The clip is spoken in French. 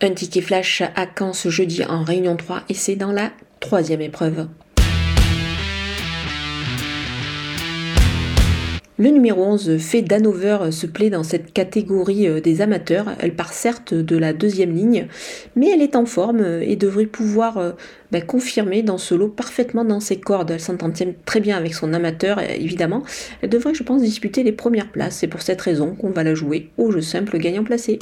Un ticket flash à Caen ce jeudi en Réunion 3 et c'est dans la troisième épreuve. Le numéro 11, fait Danover, se plaît dans cette catégorie euh, des amateurs. Elle part certes de la deuxième ligne, mais elle est en forme et devrait pouvoir euh, bah, confirmer dans ce lot parfaitement dans ses cordes. Elle s'entend très bien avec son amateur, évidemment. Elle devrait, je pense, disputer les premières places. C'est pour cette raison qu'on va la jouer au jeu simple gagnant placé.